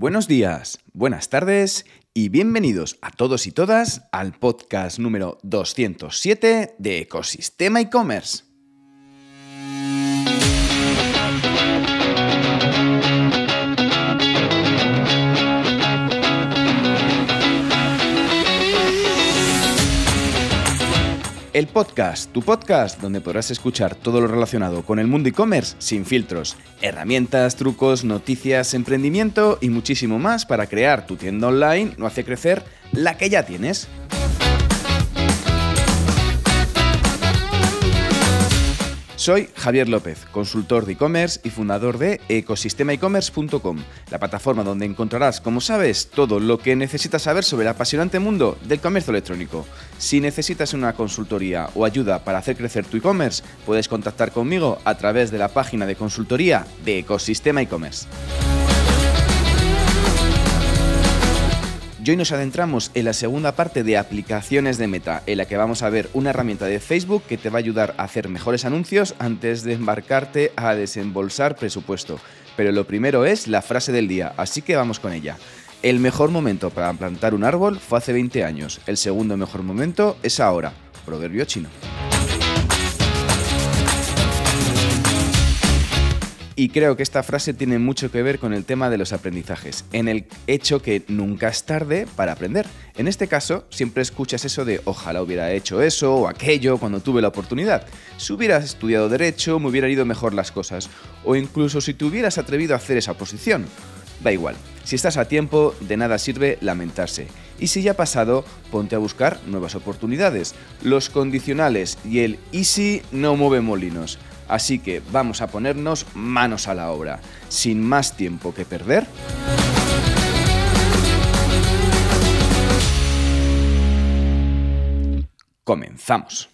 Buenos días, buenas tardes y bienvenidos a todos y todas al podcast número 207 de Ecosistema e-commerce. El podcast, tu podcast, donde podrás escuchar todo lo relacionado con el mundo e-commerce sin filtros, herramientas, trucos, noticias, emprendimiento y muchísimo más para crear tu tienda online o hacer crecer la que ya tienes. Soy Javier López, consultor de e-commerce y fundador de ecosistemaecommerce.com, la plataforma donde encontrarás, como sabes, todo lo que necesitas saber sobre el apasionante mundo del comercio electrónico. Si necesitas una consultoría o ayuda para hacer crecer tu e-commerce, puedes contactar conmigo a través de la página de consultoría de Ecosistema e-commerce. Y hoy nos adentramos en la segunda parte de aplicaciones de Meta, en la que vamos a ver una herramienta de Facebook que te va a ayudar a hacer mejores anuncios antes de embarcarte a desembolsar presupuesto. Pero lo primero es la frase del día, así que vamos con ella. El mejor momento para plantar un árbol fue hace 20 años, el segundo mejor momento es ahora. Proverbio chino. Y creo que esta frase tiene mucho que ver con el tema de los aprendizajes, en el hecho que nunca es tarde para aprender. En este caso, siempre escuchas eso de ojalá hubiera hecho eso o aquello cuando tuve la oportunidad. Si hubieras estudiado derecho, me hubieran ido mejor las cosas. O incluso si te hubieras atrevido a hacer esa posición. Da igual, si estás a tiempo, de nada sirve lamentarse. Y si ya ha pasado, ponte a buscar nuevas oportunidades. Los condicionales y el easy no mueven molinos. Así que vamos a ponernos manos a la obra. Sin más tiempo que perder. Comenzamos.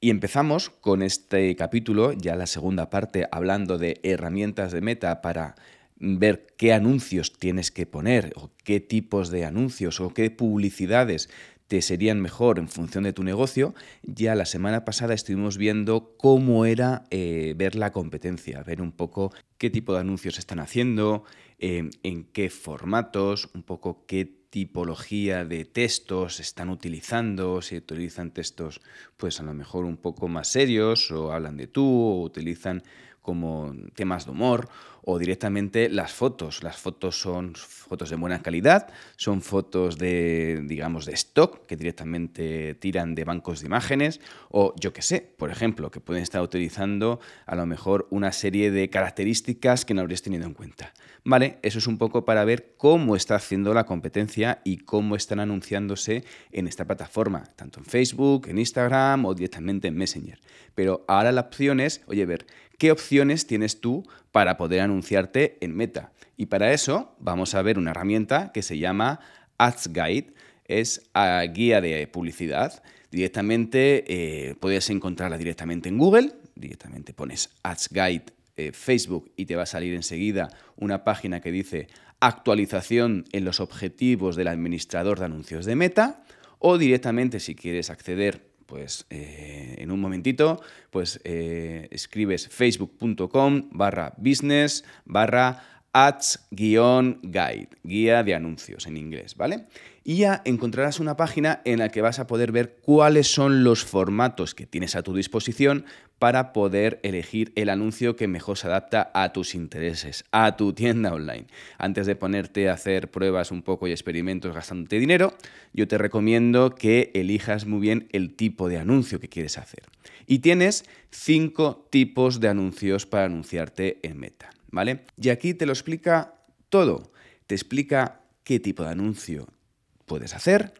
Y empezamos con este capítulo, ya la segunda parte, hablando de herramientas de meta para ver qué anuncios tienes que poner o qué tipos de anuncios o qué publicidades te serían mejor en función de tu negocio. Ya la semana pasada estuvimos viendo cómo era eh, ver la competencia, ver un poco qué tipo de anuncios están haciendo, eh, en qué formatos, un poco qué tipología de textos están utilizando, si utilizan textos pues a lo mejor un poco más serios o hablan de tú o utilizan como temas de humor o directamente las fotos. Las fotos son fotos de buena calidad, son fotos de, digamos, de stock que directamente tiran de bancos de imágenes o yo que sé, por ejemplo, que pueden estar utilizando a lo mejor una serie de características que no habrías tenido en cuenta. Vale, eso es un poco para ver cómo está haciendo la competencia y cómo están anunciándose en esta plataforma, tanto en Facebook, en Instagram o directamente en Messenger. Pero ahora la opción es, oye, ver, ¿qué opciones tienes tú para poder anunciarte en Meta? Y para eso vamos a ver una herramienta que se llama Ads Guide, es a guía de publicidad. Directamente eh, puedes encontrarla directamente en Google, directamente pones Ads Guide eh, Facebook y te va a salir enseguida una página que dice actualización en los objetivos del administrador de anuncios de Meta o directamente si quieres acceder pues eh, en un momentito, pues eh, escribes facebook.com barra business barra ads-guide, guía de anuncios en inglés, ¿vale? Y ya encontrarás una página en la que vas a poder ver cuáles son los formatos que tienes a tu disposición para poder elegir el anuncio que mejor se adapta a tus intereses, a tu tienda online. Antes de ponerte a hacer pruebas un poco y experimentos gastándote dinero, yo te recomiendo que elijas muy bien el tipo de anuncio que quieres hacer. Y tienes cinco tipos de anuncios para anunciarte en Meta, ¿vale? Y aquí te lo explica todo. Te explica qué tipo de anuncio puedes hacer,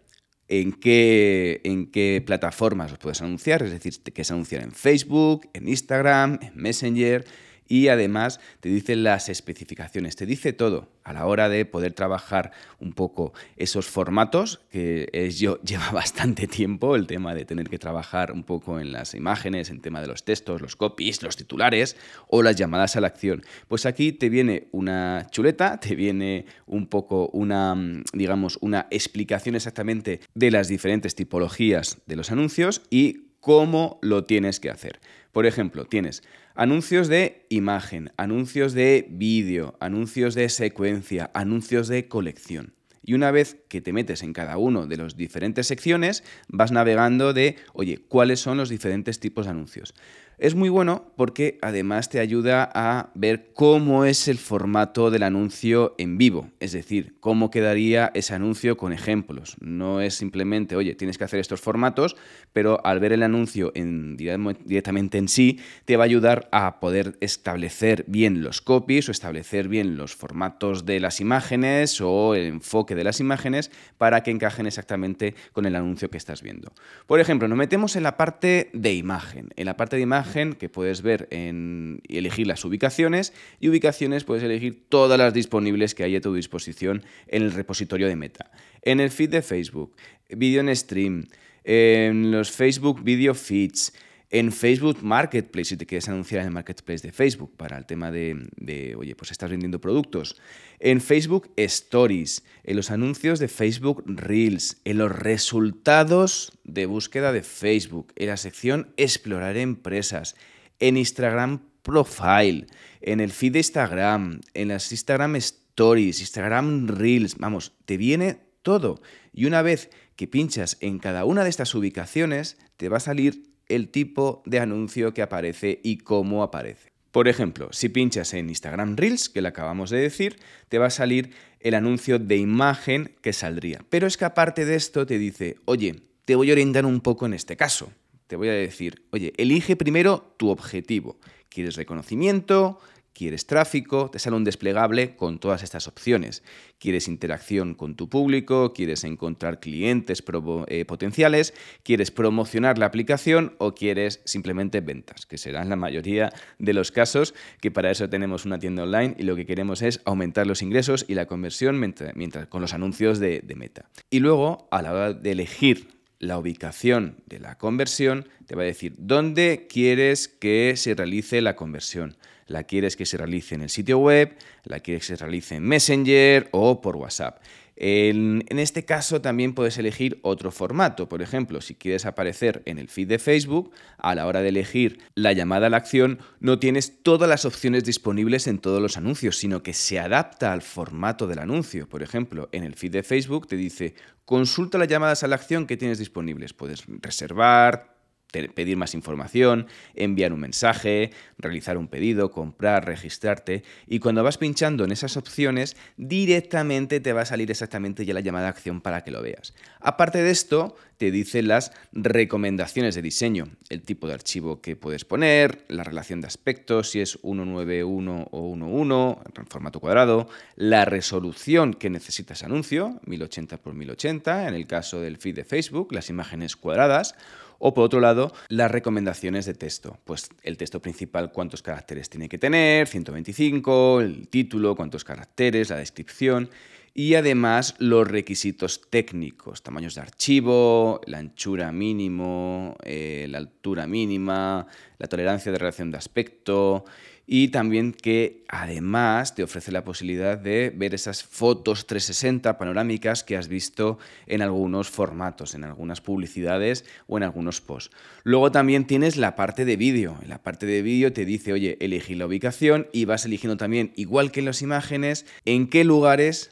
en qué, plataformas los puedes anunciar, es decir, que se anunciar en Facebook, en Instagram, en Messenger y además te dice las especificaciones, te dice todo a la hora de poder trabajar un poco esos formatos, que es, yo, lleva bastante tiempo el tema de tener que trabajar un poco en las imágenes, en tema de los textos, los copies, los titulares o las llamadas a la acción. Pues aquí te viene una chuleta, te viene un poco una, digamos, una explicación exactamente de las diferentes tipologías de los anuncios y cómo lo tienes que hacer. Por ejemplo, tienes Anuncios de imagen, anuncios de vídeo, anuncios de secuencia, anuncios de colección. Y una vez que te metes en cada uno de las diferentes secciones, vas navegando de, oye, ¿cuáles son los diferentes tipos de anuncios? Es muy bueno porque además te ayuda a ver cómo es el formato del anuncio en vivo, es decir, cómo quedaría ese anuncio con ejemplos. No es simplemente, oye, tienes que hacer estos formatos, pero al ver el anuncio en, directamente en sí, te va a ayudar a poder establecer bien los copies o establecer bien los formatos de las imágenes o el enfoque de las imágenes para que encajen exactamente con el anuncio que estás viendo. Por ejemplo, nos metemos en la parte de imagen. En la parte de imagen que puedes ver en, y elegir las ubicaciones y ubicaciones puedes elegir todas las disponibles que hay a tu disposición en el repositorio de Meta. En el feed de Facebook, video en stream, en los Facebook Video Feeds, en Facebook Marketplace, si te quieres anunciar en el Marketplace de Facebook para el tema de, oye, pues estás vendiendo productos. En Facebook Stories, en los anuncios de Facebook Reels, en los resultados de búsqueda de Facebook, en la sección Explorar empresas, en Instagram Profile, en el feed de Instagram, en las Instagram Stories, Instagram Reels, vamos, te viene todo. Y una vez que pinchas en cada una de estas ubicaciones, te va a salir el tipo de anuncio que aparece y cómo aparece. Por ejemplo, si pinchas en Instagram Reels, que le acabamos de decir, te va a salir el anuncio de imagen que saldría. Pero es que aparte de esto te dice, oye, te voy a orientar un poco en este caso. Te voy a decir, oye, elige primero tu objetivo. ¿Quieres reconocimiento? Quieres tráfico, te sale un desplegable con todas estas opciones. Quieres interacción con tu público, quieres encontrar clientes eh, potenciales, quieres promocionar la aplicación o quieres simplemente ventas, que serán la mayoría de los casos que para eso tenemos una tienda online y lo que queremos es aumentar los ingresos y la conversión mientras, con los anuncios de Meta. Y luego, a la hora de elegir la ubicación de la conversión, te va a decir dónde quieres que se realice la conversión la quieres que se realice en el sitio web, la quieres que se realice en Messenger o por WhatsApp. En, este caso también puedes elegir otro formato. Por ejemplo, si quieres aparecer en el feed de Facebook, a la hora de elegir la llamada a la acción, no tienes todas las opciones disponibles en todos los anuncios, sino que se adapta al formato del anuncio. Por ejemplo, en el feed de Facebook te dice, consulta las llamadas a la acción que tienes disponibles. Puedes reservar, pedir más información, enviar un mensaje, realizar un pedido, comprar, registrarte. Y cuando vas pinchando en esas opciones, directamente te va a salir exactamente ya la llamada a acción para que lo veas. Aparte de esto, te dice las recomendaciones de diseño, el tipo de archivo que puedes poner, la relación de aspectos, si es 191 o 11 en formato cuadrado, la resolución que necesita ese anuncio, 1080 x 1080, en el caso del feed de Facebook, las imágenes cuadradas, o por otro lado, las recomendaciones de texto. Pues el texto principal, cuántos caracteres tiene que tener, 125, el título, cuántos caracteres, la descripción. Y además los requisitos técnicos, tamaños de archivo, la anchura mínimo, eh, la altura mínima, la tolerancia de relación de aspecto y también que además te ofrece la posibilidad de ver esas fotos 360 panorámicas que has visto en algunos formatos, en algunas publicidades o en algunos posts. Luego también tienes la parte de vídeo. En la parte de vídeo te dice, oye, elegí la ubicación y vas eligiendo también, igual que en las imágenes, en qué lugares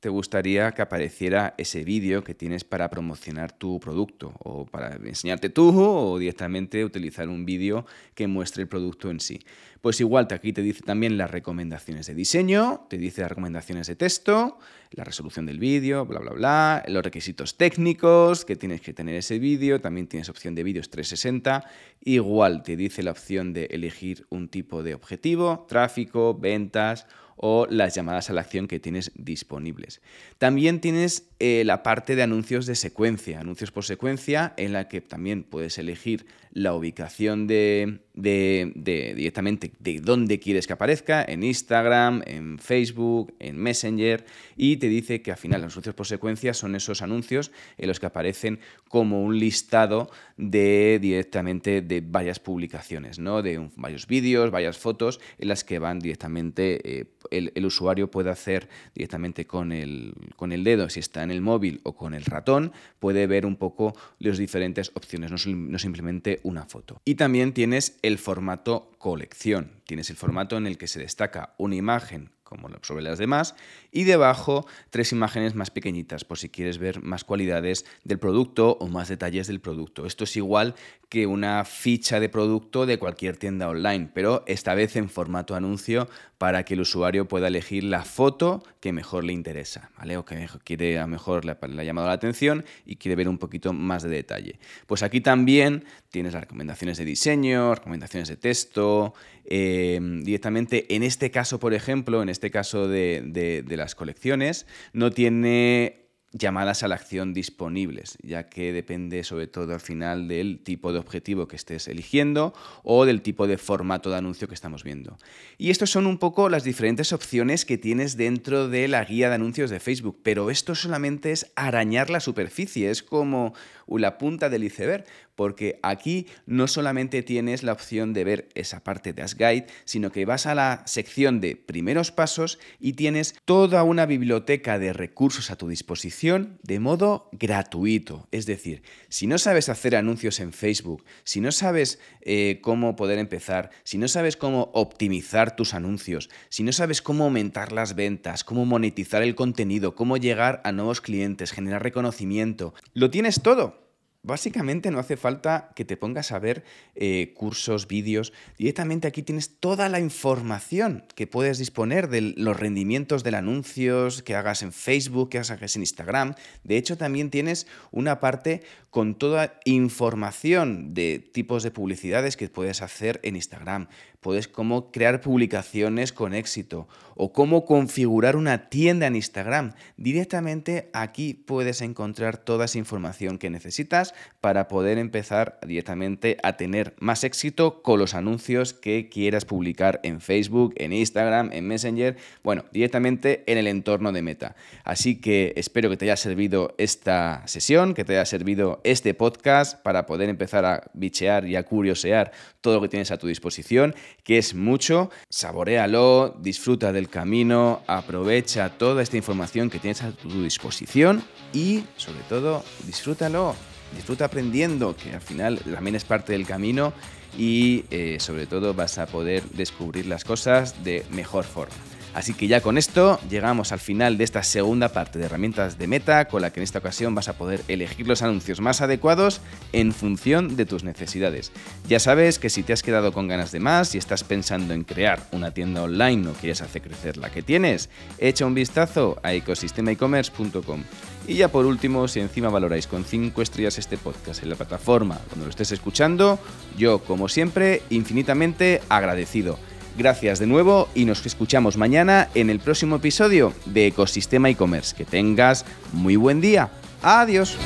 te gustaría que apareciera ese vídeo que tienes para promocionar tu producto o para enseñarte tú o directamente utilizar un vídeo que muestre el producto en sí. Pues igual aquí te dice también las recomendaciones de diseño, te dice las recomendaciones de texto, la resolución del vídeo, bla, bla, bla, los requisitos técnicos que tienes que tener ese vídeo, también tienes opción de vídeos 360, igual te dice la opción de elegir un tipo de objetivo, tráfico, ventas o las llamadas a la acción que tienes disponibles. También tienes eh, la parte de anuncios de secuencia, anuncios por secuencia, en la que también puedes elegir la ubicación de, directamente de dónde quieres que aparezca, en Instagram, en Facebook, en Messenger, y te dice que al final los anuncios por secuencia son esos anuncios en los que aparecen como un listado de directamente de varias publicaciones, ¿no? de varios vídeos, varias fotos en las que van directamente, eh, el, usuario puede hacer directamente con el, con el dedo, si está en el móvil o con el ratón, puede ver un poco las diferentes opciones, no, no simplemente una foto. Y también tienes el formato colección. Tienes el formato en el que se destaca una imagen como sobre las demás, y debajo tres imágenes más pequeñitas por si quieres ver más cualidades del producto o más detalles del producto. Esto es igual que una ficha de producto de cualquier tienda online, pero esta vez en formato anuncio para que el usuario pueda elegir la foto que mejor le interesa, ¿vale? O que quiere a mejor le, ha llamado la atención y quiere ver un poquito más de detalle. Pues aquí también tienes las recomendaciones de diseño, recomendaciones de texto, eh, directamente en este caso, por ejemplo, en este caso de, de las colecciones, no tiene llamadas a la acción disponibles, ya que depende sobre todo al final del tipo de objetivo que estés eligiendo o del tipo de formato de anuncio que estamos viendo. Y estos son un poco las diferentes opciones que tienes dentro de la guía de anuncios de Facebook, pero esto solamente es arañar la superficie, es como la punta del iceberg, porque aquí no solamente tienes la opción de ver esa parte de As Guide, sino que vas a la sección de primeros pasos y tienes toda una biblioteca de recursos a tu disposición de modo gratuito. Es decir, si no sabes hacer anuncios en Facebook, si no sabes eh, cómo poder empezar, si no sabes cómo optimizar tus anuncios, si no sabes cómo aumentar las ventas, cómo monetizar el contenido, cómo llegar a nuevos clientes, generar reconocimiento, lo tienes todo Básicamente no hace falta que te pongas a ver eh, cursos, vídeos. Directamente aquí tienes toda la información que puedes disponer de los rendimientos del anuncios que hagas en Facebook, que hagas en Instagram. De hecho, también tienes una parte con toda información de tipos de publicidades que puedes hacer en Instagram. Puedes cómo crear publicaciones con éxito o cómo configurar una tienda en Instagram. Directamente aquí puedes encontrar toda esa información que necesitas para poder empezar directamente a tener más éxito con los anuncios que quieras publicar en Facebook, en Instagram, en Messenger, bueno, directamente en el entorno de Meta. Así que espero que te haya servido esta sesión, que te haya servido este podcast para poder empezar a bichear y a curiosear todo lo que tienes a tu disposición, que es mucho. Saborealo, disfruta del camino, aprovecha toda esta información que tienes a tu disposición y sobre todo disfrútalo disfruta aprendiendo, que al final también es parte del camino y eh, sobre todo vas a poder descubrir las cosas de mejor forma. Así que ya con esto llegamos al final de esta segunda parte de herramientas de meta, con la que en esta ocasión vas a poder elegir los anuncios más adecuados en función de tus necesidades. Ya sabes que si te has quedado con ganas de más y estás pensando en crear una tienda online o quieres hacer crecer la que tienes, echa un vistazo a ecosistemaecommerce.com. Y ya por último, si encima valoráis con 5 estrellas este podcast en la plataforma donde lo estés escuchando, yo como siempre infinitamente agradecido. Gracias de nuevo y nos escuchamos mañana en el próximo episodio de Ecosistema e-commerce. Que tengas muy buen día. Adiós.